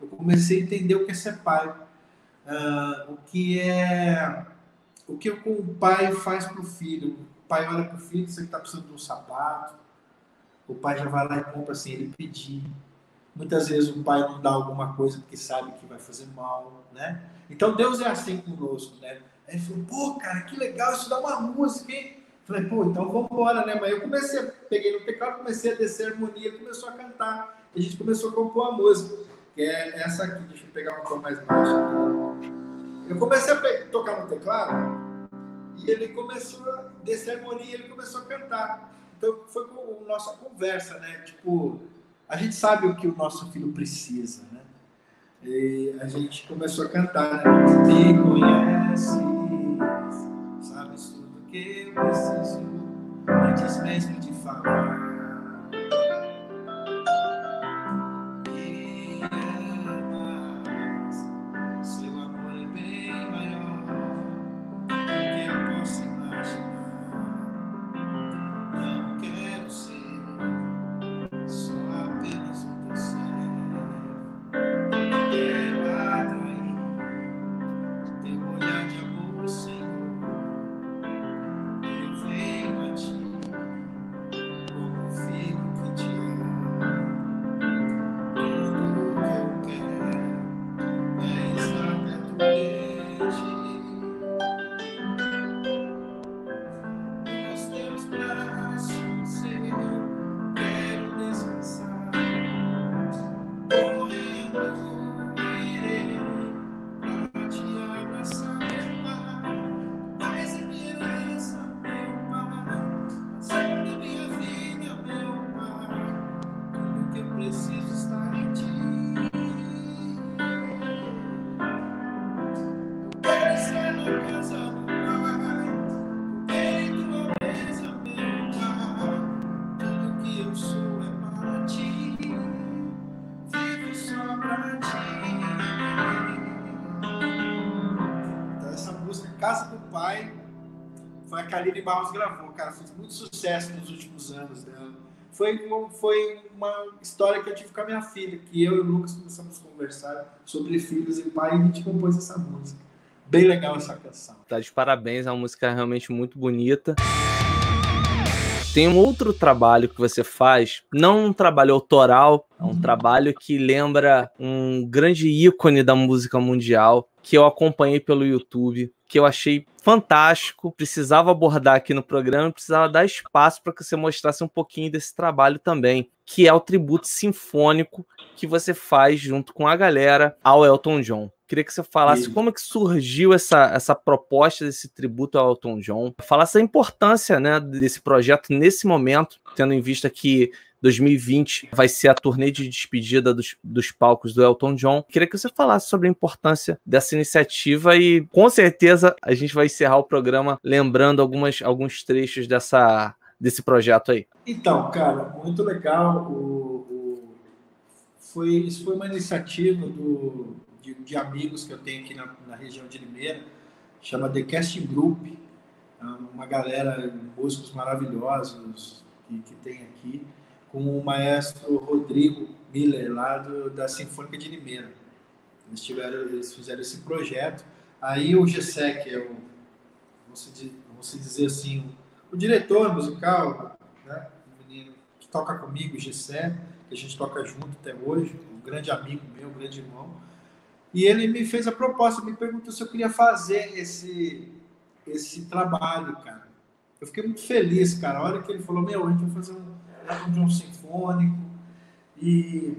Eu comecei a entender o que é ser pai. Uh, o que é o que o pai faz para o filho. O pai olha para o filho, você está precisando de um sapato. O pai já vai lá e compra sem ele pedir. Muitas vezes o pai não dá alguma coisa porque sabe que vai fazer mal, né? Então Deus é assim conosco, né? Aí ele falou, pô, cara, que legal, isso dá uma música, hein? Falei, pô, então vamos embora, né? Mas eu comecei, peguei no teclado, comecei a descer a harmonia, começou a cantar. E a gente começou a compor a música, que é essa aqui. Deixa eu pegar um tom mais baixo. Eu comecei a tocar no teclado e ele começou a descer a harmonia ele começou a cantar. Então foi a nossa conversa, né? Tipo, a gente sabe o que o nosso filho precisa, né? E a gente começou a cantar, né? Me conhece, sabes tudo que eu preciso, antes mesmo de falar. Karine Barros gravou, cara, fez muito sucesso nos últimos anos dela. Foi, foi uma história que eu tive com a minha filha, que eu e o Lucas começamos a conversar sobre filhos e pai e a gente compôs essa música. Bem legal essa canção. Tá de parabéns, é uma música realmente muito bonita. Tem um outro trabalho que você faz, não um trabalho autoral, é um uhum. trabalho que lembra um grande ícone da música mundial, que eu acompanhei pelo YouTube, que eu achei fantástico, precisava abordar aqui no programa, precisava dar espaço para que você mostrasse um pouquinho desse trabalho também, que é o tributo sinfônico que você faz junto com a galera ao Elton John. Queria que você falasse como é que surgiu essa, essa proposta desse tributo ao Elton John, falasse a importância né, desse projeto nesse momento, tendo em vista que 2020 vai ser a turnê de despedida dos, dos palcos do Elton John. Queria que você falasse sobre a importância dessa iniciativa e com certeza a gente vai encerrar o programa lembrando algumas, alguns trechos dessa, desse projeto aí. Então, cara, muito legal. O, o, foi, isso foi uma iniciativa do, de, de, amigos que eu tenho aqui na, na região de Limeira, chama The Casting Group. É uma galera, músicos maravilhosos que, que tem aqui com o maestro Rodrigo Miller, lá do, da Sinfônica de Limeira. Eles, tiveram, eles fizeram esse projeto. Aí o GSEC é o, vamos dizer assim, o diretor musical, né? o menino que toca comigo, o Gessé, que a gente toca junto até hoje, um grande amigo meu, um grande irmão. E ele me fez a proposta, me perguntou se eu queria fazer esse, esse trabalho, cara. Eu fiquei muito feliz, cara. A hora que ele falou, meu, a gente vai fazer um, de um sinfônico. E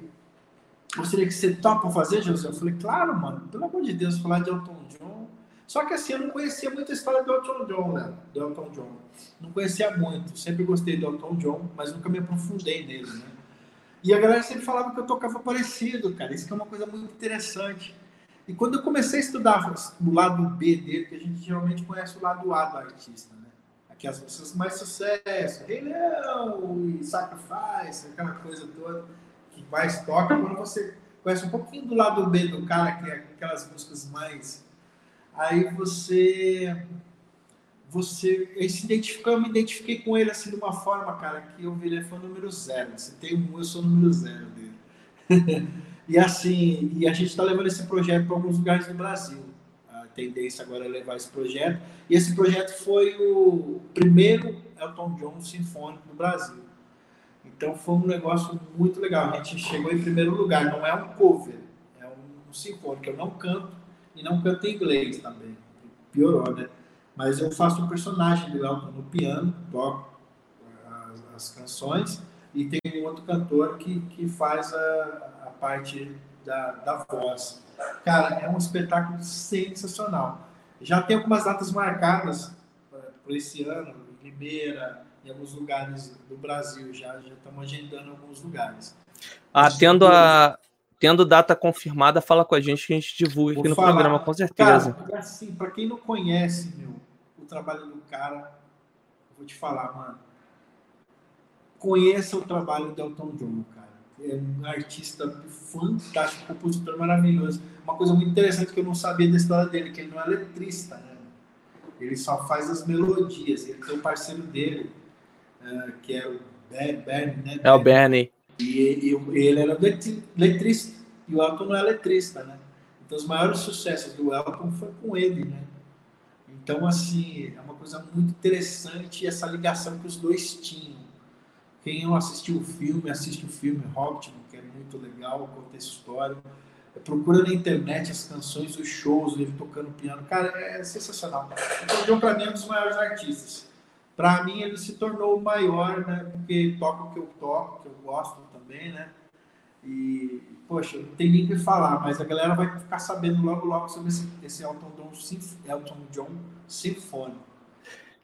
gostaria que você topa fazer, José? Eu falei, claro, mano, pelo amor de Deus, falar de Elton John. Só que assim, eu não conhecia muito a história do Elton John, né? Do Elton John. Não conhecia muito. Sempre gostei do Elton John, mas nunca me aprofundei nele, né? E a galera sempre falava que eu tocava parecido, cara. Isso que é uma coisa muito interessante. E quando eu comecei a estudar o lado B dele, que a gente geralmente conhece o lado A do artista, né? Que as músicas mais sucesso, Rei Leão e Sacrifice, aquela coisa toda que mais toca, quando você conhece um pouquinho do lado B do cara, que é aquelas músicas mais. Aí você você ele se identificou, eu me identifiquei com ele assim de uma forma, cara, que eu virei fã número zero. Se tem um, eu sou número zero dele. e assim, e a gente está levando esse projeto para alguns lugares do Brasil. Tendência agora é levar esse projeto. E esse projeto foi o primeiro Elton John sinfônico do Brasil. Então foi um negócio muito legal. A gente chegou em primeiro lugar. Não é um cover, é um, sinfônico. Eu não canto e não canto em inglês também. Piorou, né? Mas eu faço um personagem do Elton no piano, toco as, as, canções, e tem um outro cantor que, que faz a, a parte da, da voz. Cara, é um espetáculo sensacional. Já tem algumas datas marcadas para esse ano, em Limeira, em alguns lugares do Brasil, já, já estamos agendando alguns lugares. Ah, tendo a, tendo data confirmada, fala com a gente que a gente divulga Vou aqui no falar. programa, com certeza. Cara, assim, para quem não conhece, meu, o trabalho do cara, vou te falar, mano. Conheça o trabalho do Elton John, cara. É um artista fantástico, compositor maravilhoso. Uma coisa muito interessante que eu não sabia da história dele, que ele não é letrista, né? Ele só faz as melodias. Ele tem um parceiro dele, uh, que é o Bernie, né? É o Bernie. E, e, ele era letrista. E o Elton não é letrista, né? Então os maiores sucessos do Elton foi com ele, né? Então, assim, é uma coisa muito interessante essa ligação que os dois tinham. Quem não assistiu o filme, assiste o filme Hobbit, que é muito legal, conta a história. Procura na internet as canções, os shows, ele tocando piano. Cara, é sensacional. Então, John, para mim, é um dos maiores artistas. Para mim, ele se tornou o maior, né? Porque toca o que eu toco, que eu gosto também, né? E, poxa, não tem nem o que falar, mas a galera vai ficar sabendo logo, logo sobre esse, esse Elton, John, Elton John Sinfônico.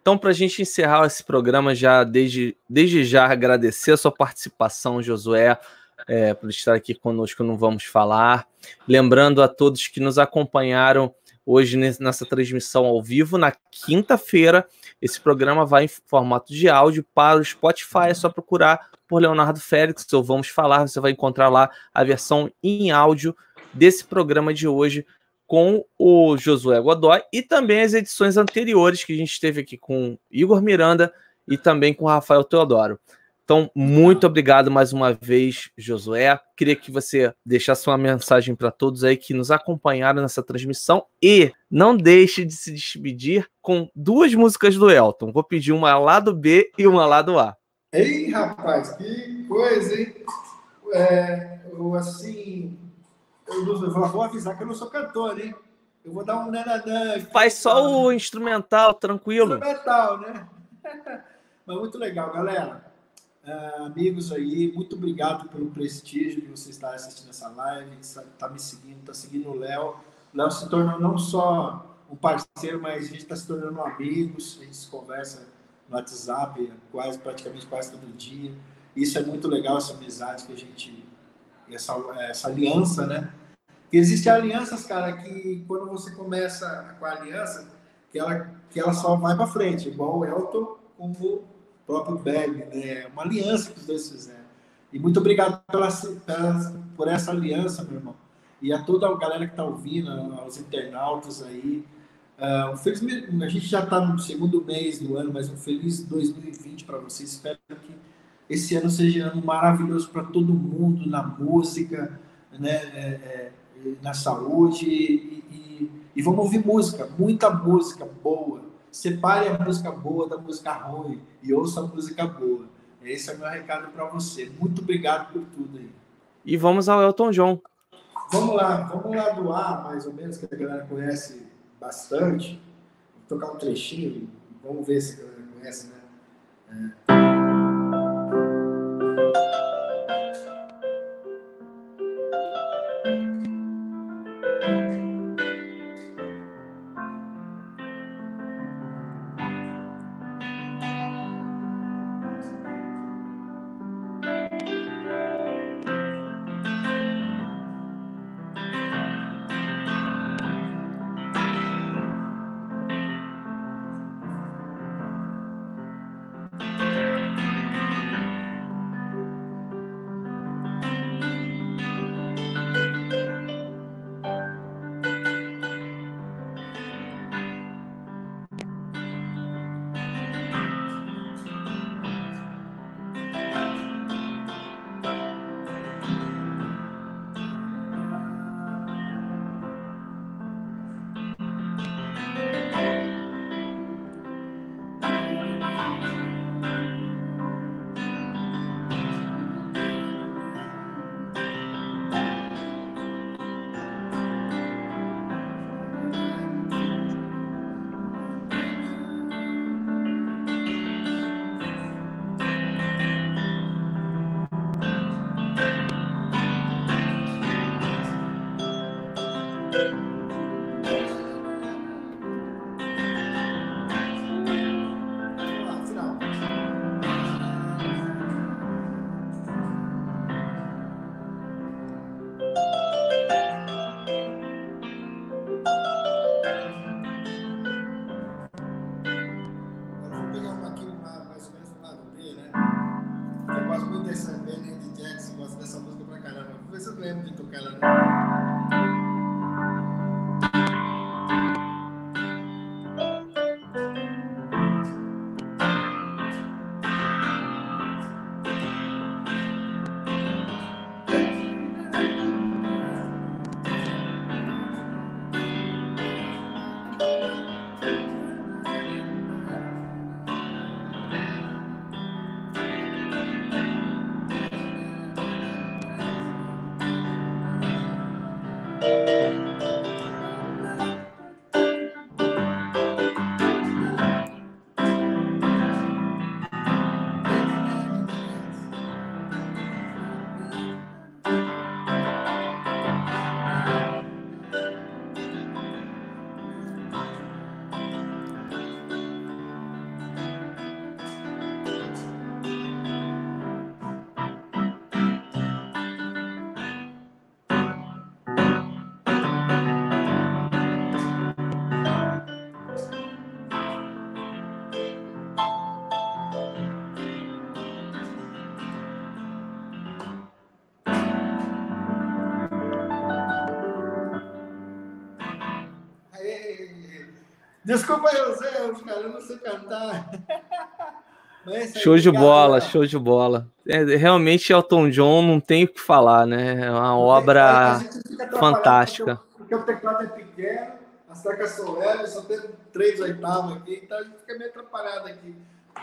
Então, para a gente encerrar esse programa, já desde, desde já agradecer a sua participação, Josué, é, por estar aqui conosco no Vamos Falar. Lembrando a todos que nos acompanharam hoje nessa transmissão ao vivo, na quinta-feira, esse programa vai em formato de áudio para o Spotify. É só procurar por Leonardo Félix ou Vamos Falar. Você vai encontrar lá a versão em áudio desse programa de hoje com o Josué Godoy e também as edições anteriores que a gente teve aqui com Igor Miranda e também com Rafael Teodoro. Então, muito obrigado mais uma vez, Josué. Queria que você deixasse uma mensagem para todos aí que nos acompanharam nessa transmissão e não deixe de se despedir com duas músicas do Elton. Vou pedir uma lá do B e uma lá do A. Ei, rapaz, que coisa, hein? É, assim, eu, vou avisar que eu não sou cantor, hein? Eu vou dar um nananã. Faz só o instrumental, tranquilo. Instrumental, né? Mas muito legal, galera. Uh, amigos aí, muito obrigado pelo prestígio que você está assistindo essa live, está me seguindo, está seguindo o Léo. O Léo se tornou não só um parceiro, mas a gente está se tornando amigos, a gente se conversa no WhatsApp quase, praticamente quase todo dia. Isso é muito legal, essa amizade que a gente, essa, essa aliança, né? Existem alianças, cara, que quando você começa com a aliança, que ela, que ela só vai para frente, igual o Elton com o próprio Beg, né? Uma aliança que os dois fizeram. E muito obrigado pela, pela, por essa aliança, meu irmão. E a toda a galera que está ouvindo, aos internautas aí. Uh, um feliz, a gente já está no segundo mês do ano, mas um feliz 2020 para vocês. Espero que esse ano seja um ano maravilhoso para todo mundo, na música, né? É, é, na saúde. E, e, e vamos ouvir música, muita música boa Separe a música boa da música ruim e ouça a música boa. Esse é o meu recado para você. Muito obrigado por tudo aí. E vamos ao Elton John. Vamos lá, vamos lá do A, mais ou menos, que a galera conhece bastante. Vou tocar um trechinho, vamos ver se a galera conhece, né? É. Desculpa eu, Zé, cara, eu não sei cantar. show de bola, show de bola. É, realmente, Elton John não tem o que falar, né? É uma obra fantástica. Porque, o teclado é pequeno, as teclas são leves, só tem três oitavos aqui, então a gente fica meio atrapalhado aqui.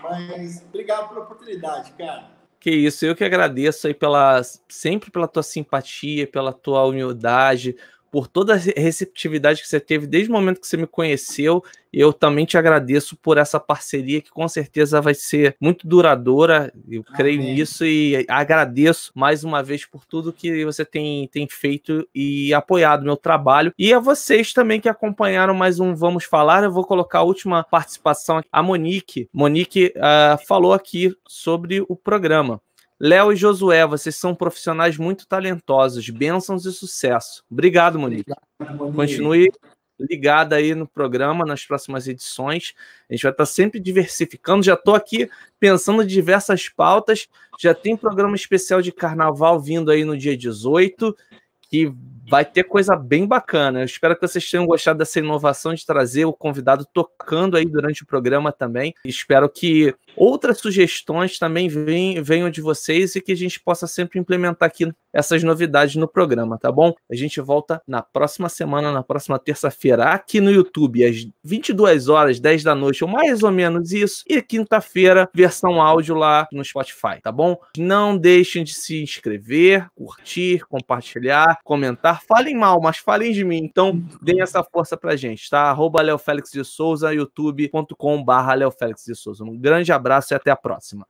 Mas obrigado pela oportunidade, cara. Que isso, eu que agradeço aí pela, sempre pela tua simpatia, pela tua humildade, por toda a receptividade que você teve desde o momento que você me conheceu. Eu também te agradeço por essa parceria que com certeza vai ser muito duradoura. Eu Amém. creio nisso e agradeço mais uma vez por tudo que você tem, tem feito e apoiado meu trabalho. E a vocês também que acompanharam mais um Vamos Falar. Eu vou colocar a última participação. A Monique. Monique uh, falou aqui sobre o programa. Léo e Josué, vocês são profissionais muito talentosos, bênçãos e sucesso. Obrigado, Monique. Obrigado, Monique. Continue ligada aí no programa, nas próximas edições. A gente vai estar sempre diversificando. Já estou aqui pensando em diversas pautas. Já tem programa especial de carnaval vindo aí no dia 18, que vai ter coisa bem bacana. Eu espero que vocês tenham gostado dessa inovação de trazer o convidado tocando aí durante o programa também. Espero que outras sugestões também venham de vocês e que a gente possa sempre implementar aqui essas novidades no programa, tá bom? A gente volta na próxima semana, na próxima terça-feira, aqui no YouTube, às 22 horas, 10 da noite, ou mais ou menos isso. E quinta-feira, versão áudio lá no Spotify, tá bom? Não deixem de se inscrever, curtir, compartilhar, comentar. Falem mal, mas falem de mim. Então, deem essa força pra gente, tá? Arroba Leo Félix de Souza, youtube.com barra Leo Félix de Souza. Um grande abraço e até a próxima.